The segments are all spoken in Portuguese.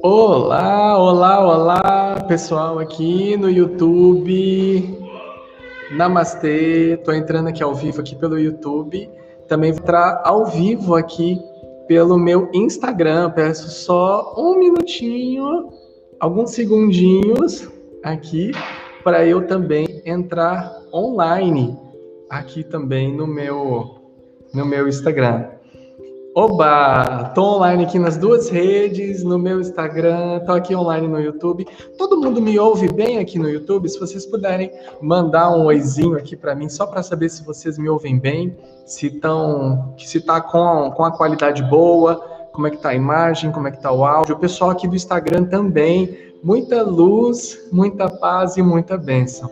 Olá, olá, olá, pessoal aqui no YouTube. Namastê, tô entrando aqui ao vivo aqui pelo YouTube. Também vou entrar ao vivo aqui pelo meu Instagram. Peço só um minutinho, alguns segundinhos aqui para eu também entrar online aqui também no meu no meu Instagram. Oba! Tô online aqui nas duas redes, no meu Instagram, tô aqui online no YouTube. Todo mundo me ouve bem aqui no YouTube? Se vocês puderem mandar um oizinho aqui para mim, só para saber se vocês me ouvem bem, se estão, se tá com, com a qualidade boa, como é que tá a imagem, como é que tá o áudio. O pessoal aqui do Instagram também, muita luz, muita paz e muita bênção.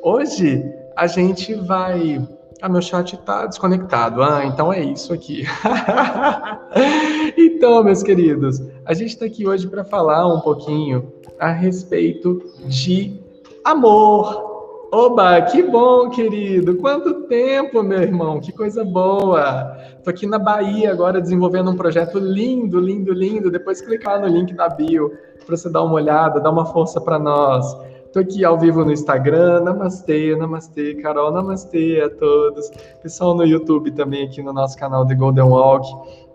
Hoje a gente vai ah, meu chat está desconectado. Ah, então é isso aqui. então, meus queridos, a gente está aqui hoje para falar um pouquinho a respeito de amor. Oba, que bom, querido! Quanto tempo, meu irmão! Que coisa boa! Tô aqui na Bahia agora desenvolvendo um projeto lindo, lindo, lindo. Depois clicar no link da bio para você dar uma olhada, dar uma força para nós. Tô aqui ao vivo no Instagram, namastê, namastê, Carol, namastê a todos. Pessoal no YouTube também aqui no nosso canal The Golden Walk.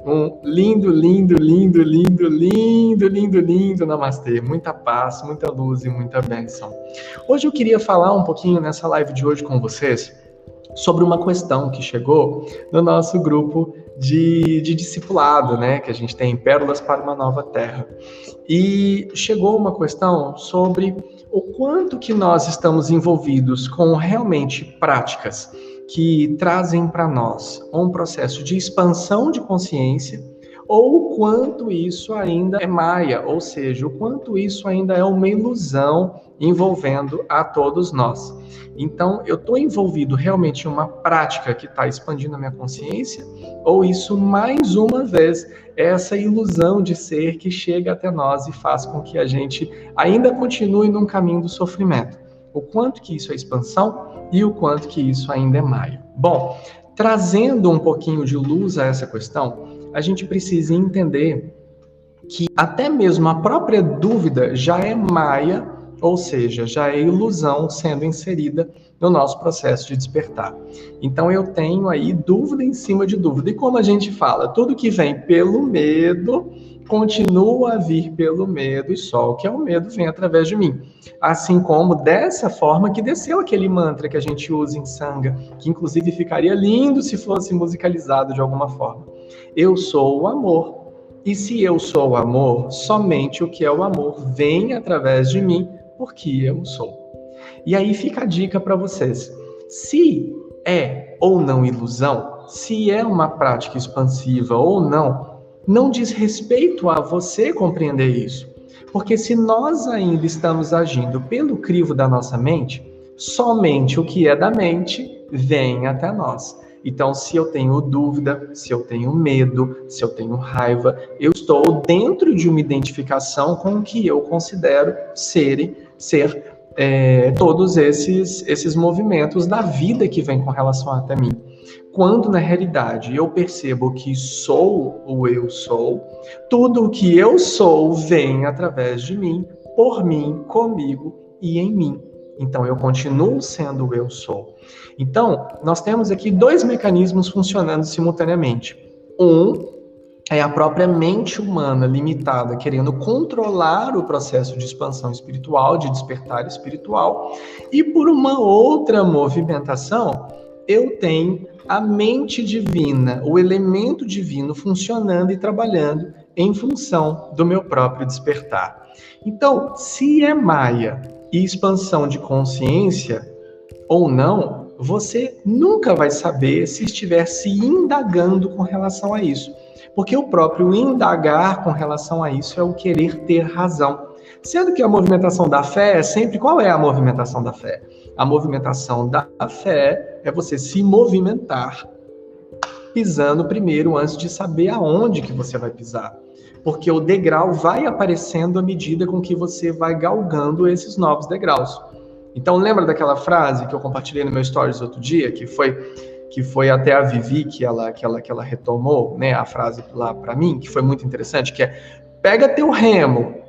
Um lindo, lindo, lindo, lindo, lindo, lindo, lindo namastê. Muita paz, muita luz e muita bênção. Hoje eu queria falar um pouquinho nessa live de hoje com vocês sobre uma questão que chegou no nosso grupo de, de discipulado, né? Que a gente tem Pérolas para uma Nova Terra. E chegou uma questão sobre o quanto que nós estamos envolvidos com realmente práticas que trazem para nós um processo de expansão de consciência ou o quanto isso ainda é maia, ou seja, o quanto isso ainda é uma ilusão envolvendo a todos nós. Então, eu estou envolvido realmente em uma prática que está expandindo a minha consciência, ou isso, mais uma vez, é essa ilusão de ser que chega até nós e faz com que a gente ainda continue num caminho do sofrimento. O quanto que isso é expansão e o quanto que isso ainda é maio. Bom, trazendo um pouquinho de luz a essa questão, a gente precisa entender que até mesmo a própria dúvida já é maia ou seja, já é ilusão sendo inserida no nosso processo de despertar. Então eu tenho aí dúvida em cima de dúvida. E como a gente fala, tudo que vem pelo medo continua a vir pelo medo e só o que é o medo vem através de mim. Assim como dessa forma que desceu aquele mantra que a gente usa em sanga, que inclusive ficaria lindo se fosse musicalizado de alguma forma. Eu sou o amor. E se eu sou o amor, somente o que é o amor vem através de mim porque eu sou. E aí fica a dica para vocês. Se é ou não ilusão, se é uma prática expansiva ou não, não diz respeito a você compreender isso. Porque se nós ainda estamos agindo pelo crivo da nossa mente, somente o que é da mente vem até nós. Então, se eu tenho dúvida, se eu tenho medo, se eu tenho raiva, eu estou dentro de uma identificação com o que eu considero serem ser é, todos esses, esses movimentos da vida que vem com relação até mim. Quando na realidade eu percebo que sou o eu sou, tudo o que eu sou vem através de mim, por mim, comigo e em mim. Então eu continuo sendo o eu sou. Então, nós temos aqui dois mecanismos funcionando simultaneamente. Um é a própria mente humana limitada querendo controlar o processo de expansão espiritual, de despertar espiritual, e por uma outra movimentação, eu tenho a mente divina, o elemento divino funcionando e trabalhando em função do meu próprio despertar. Então, se é Maia e expansão de consciência ou não, você nunca vai saber se estiver se indagando com relação a isso porque o próprio indagar com relação a isso é o querer ter razão. Sendo que a movimentação da fé é sempre qual é a movimentação da fé? A movimentação da fé é você se movimentar pisando primeiro antes de saber aonde que você vai pisar. Porque o degrau vai aparecendo à medida com que você vai galgando esses novos degraus. Então lembra daquela frase que eu compartilhei no meu stories outro dia, que foi que foi até a Vivi que ela, que ela, que ela retomou, né, a frase lá para mim, que foi muito interessante, que é pega teu remo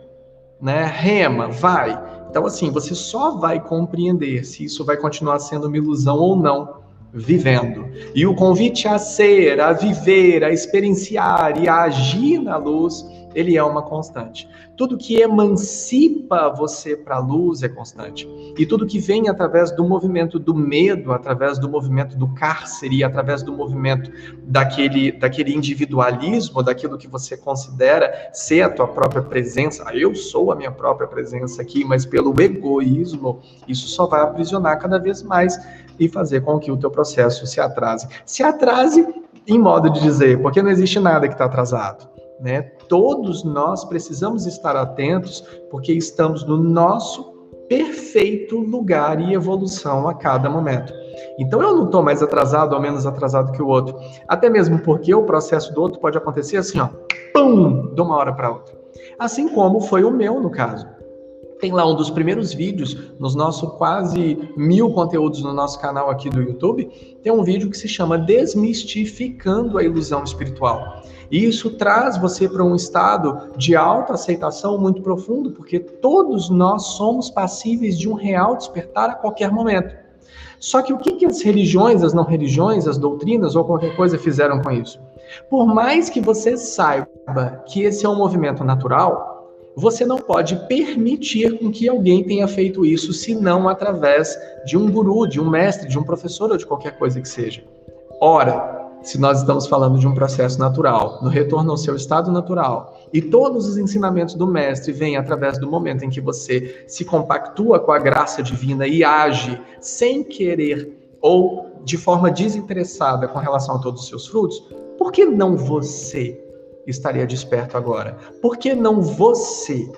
né? Rema, vai. Então, assim, você só vai compreender se isso vai continuar sendo uma ilusão ou não vivendo. E o convite a ser, a viver, a experienciar e a agir na luz ele é uma constante. Tudo que emancipa você para a luz é constante. E tudo que vem através do movimento do medo, através do movimento do cárcere, através do movimento daquele, daquele individualismo, daquilo que você considera ser a tua própria presença. Ah, eu sou a minha própria presença aqui, mas pelo egoísmo, isso só vai aprisionar cada vez mais e fazer com que o teu processo se atrase. Se atrase em modo de dizer, porque não existe nada que está atrasado. Né? Todos nós precisamos estar atentos, porque estamos no nosso perfeito lugar e evolução a cada momento. Então eu não estou mais atrasado ou menos atrasado que o outro, até mesmo porque o processo do outro pode acontecer assim, ó, pum, de uma hora para outra. Assim como foi o meu no caso. Tem lá um dos primeiros vídeos, nos nossos quase mil conteúdos no nosso canal aqui do YouTube, tem um vídeo que se chama Desmistificando a Ilusão Espiritual. E isso traz você para um estado de autoaceitação muito profundo, porque todos nós somos passíveis de um real despertar a qualquer momento. Só que o que, que as religiões, as não religiões, as doutrinas ou qualquer coisa fizeram com isso? Por mais que você saiba que esse é um movimento natural, você não pode permitir com que alguém tenha feito isso, senão através de um guru, de um mestre, de um professor ou de qualquer coisa que seja. Ora, se nós estamos falando de um processo natural, no retorno ao seu estado natural, e todos os ensinamentos do mestre vêm através do momento em que você se compactua com a graça divina e age sem querer ou de forma desinteressada com relação a todos os seus frutos, por que não você estaria desperto agora? Por que não você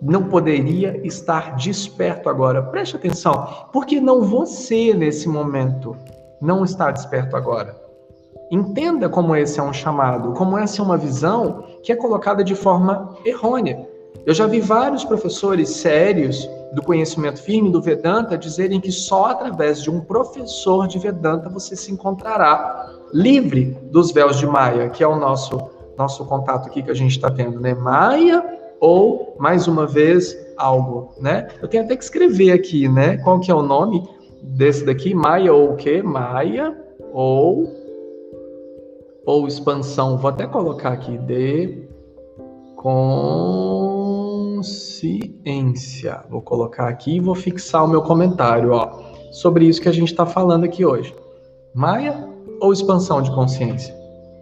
não poderia estar desperto agora? Preste atenção, por que não você nesse momento não está desperto agora? Entenda como esse é um chamado, como essa é uma visão que é colocada de forma errônea. Eu já vi vários professores sérios do conhecimento firme do Vedanta dizerem que só através de um professor de Vedanta você se encontrará livre dos véus de Maia, que é o nosso nosso contato aqui que a gente está tendo, né? Maia ou mais uma vez algo, né? Eu tenho até que escrever aqui, né? Qual que é o nome desse daqui? Maia ou o quê? Maia ou ou expansão, vou até colocar aqui, de consciência. Vou colocar aqui e vou fixar o meu comentário, ó, sobre isso que a gente está falando aqui hoje. Maia ou expansão de consciência?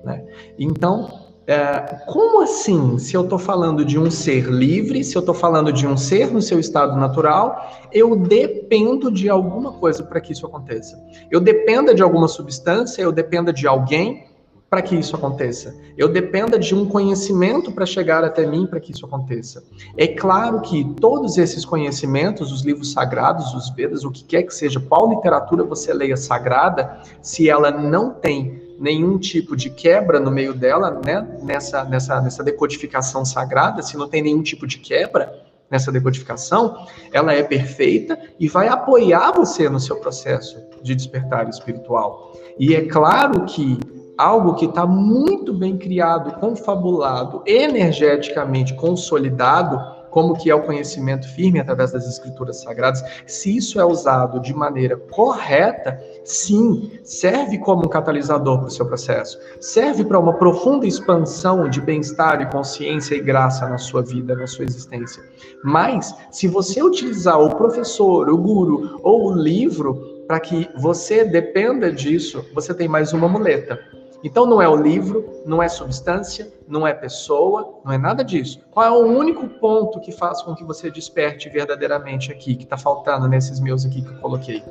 Né? Então, é, como assim, se eu estou falando de um ser livre, se eu estou falando de um ser no seu estado natural, eu dependo de alguma coisa para que isso aconteça. Eu dependa de alguma substância, eu dependa de alguém, para que isso aconteça. Eu dependa de um conhecimento para chegar até mim para que isso aconteça. É claro que todos esses conhecimentos, os livros sagrados, os Vedas, o que quer que seja, qual literatura você leia sagrada, se ela não tem nenhum tipo de quebra no meio dela, né, nessa, nessa, nessa decodificação sagrada, se não tem nenhum tipo de quebra nessa decodificação, ela é perfeita e vai apoiar você no seu processo de despertar espiritual. E é claro que algo que está muito bem criado, confabulado, energeticamente consolidado, como que é o conhecimento firme através das escrituras sagradas, se isso é usado de maneira correta, sim, serve como um catalisador para o seu processo, serve para uma profunda expansão de bem-estar e consciência e graça na sua vida, na sua existência. Mas, se você utilizar o professor, o guru ou o livro para que você dependa disso, você tem mais uma muleta então não é o livro, não é substância, não é pessoa, não é nada disso. Qual é o único ponto que faz com que você desperte verdadeiramente aqui, que está faltando nesses meus aqui que eu coloquei?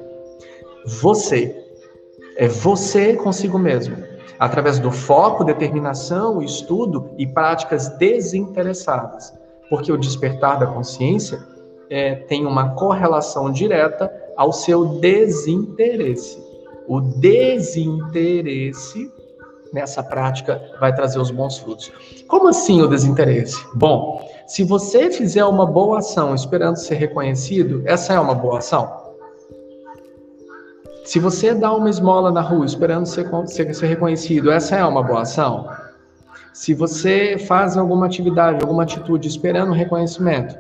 Você. É você consigo mesmo. Através do foco, determinação, estudo e práticas desinteressadas. Porque o despertar da consciência é, tem uma correlação direta ao seu desinteresse. O desinteresse nessa prática vai trazer os bons frutos. Como assim o desinteresse? Bom, se você fizer uma boa ação esperando ser reconhecido, essa é uma boa ação. Se você dá uma esmola na rua esperando ser, ser, ser reconhecido, essa é uma boa ação. Se você faz alguma atividade, alguma atitude esperando reconhecimento,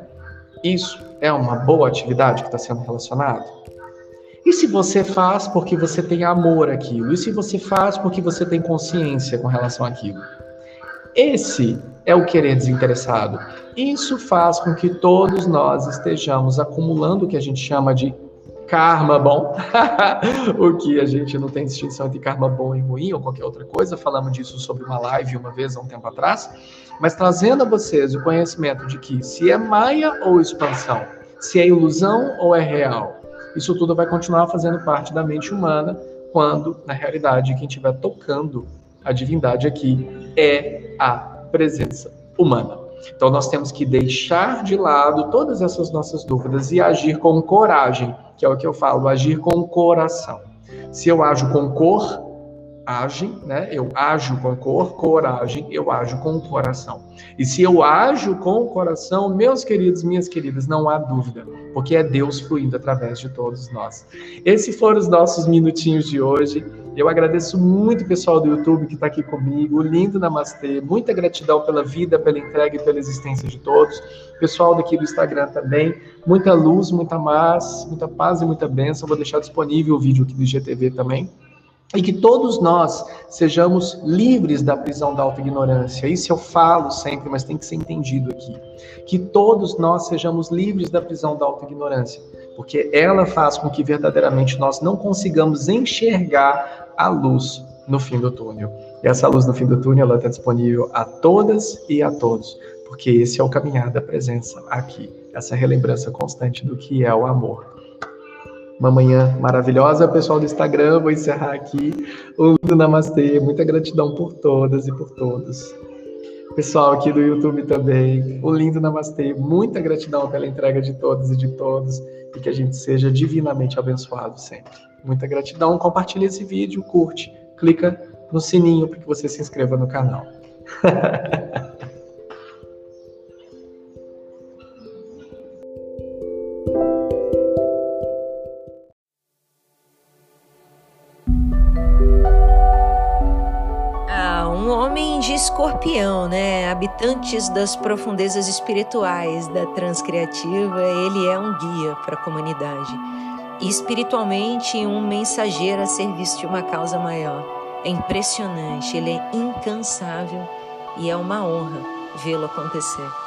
Isso é uma boa atividade que está sendo relacionado? E se você faz porque você tem amor àquilo? E se você faz porque você tem consciência com relação àquilo? Esse é o querer desinteressado. Isso faz com que todos nós estejamos acumulando o que a gente chama de karma bom, o que a gente não tem distinção entre karma bom e ruim ou qualquer outra coisa. Falamos disso sobre uma live uma vez há um tempo atrás, mas trazendo a vocês o conhecimento de que se é maia ou expansão, se é ilusão ou é real, isso tudo vai continuar fazendo parte da mente humana, quando na realidade quem estiver tocando a divindade aqui é a presença humana. Então nós temos que deixar de lado todas essas nossas dúvidas e agir com coragem, que é o que eu falo, agir com coração. Se eu ajo com cor, agem, né? Eu ajo com cor, coragem, eu ajo com o coração. E se eu ajo com o coração, meus queridos, minhas queridas, não há dúvida, porque é Deus fluindo através de todos nós. Esses foram os nossos minutinhos de hoje. Eu agradeço muito o pessoal do YouTube que está aqui comigo. Lindo Namastê. Muita gratidão pela vida, pela entrega e pela existência de todos. Pessoal daqui do Instagram também. Muita luz, muita paz, muita paz e muita bênção. Vou deixar disponível o vídeo aqui do GTV também. E que todos nós sejamos livres da prisão da auto-ignorância. Isso eu falo sempre, mas tem que ser entendido aqui. Que todos nós sejamos livres da prisão da auto-ignorância. Porque ela faz com que verdadeiramente nós não consigamos enxergar a luz no fim do túnel. E essa luz no fim do túnel ela está disponível a todas e a todos, porque esse é o caminhar da presença aqui, essa relembrança constante do que é o amor. Uma manhã maravilhosa, pessoal do Instagram. Vou encerrar aqui o do Namastê. Muita gratidão por todas e por todos. Pessoal aqui do YouTube também, o lindo Namastê. Muita gratidão pela entrega de todos e de todos e que a gente seja divinamente abençoado sempre. Muita gratidão. Compartilhe esse vídeo, curte, clica no sininho para que você se inscreva no canal. Habitantes das profundezas espirituais da Transcriativa, ele é um guia para a comunidade e espiritualmente um mensageiro a serviço de uma causa maior. É impressionante, ele é incansável e é uma honra vê-lo acontecer.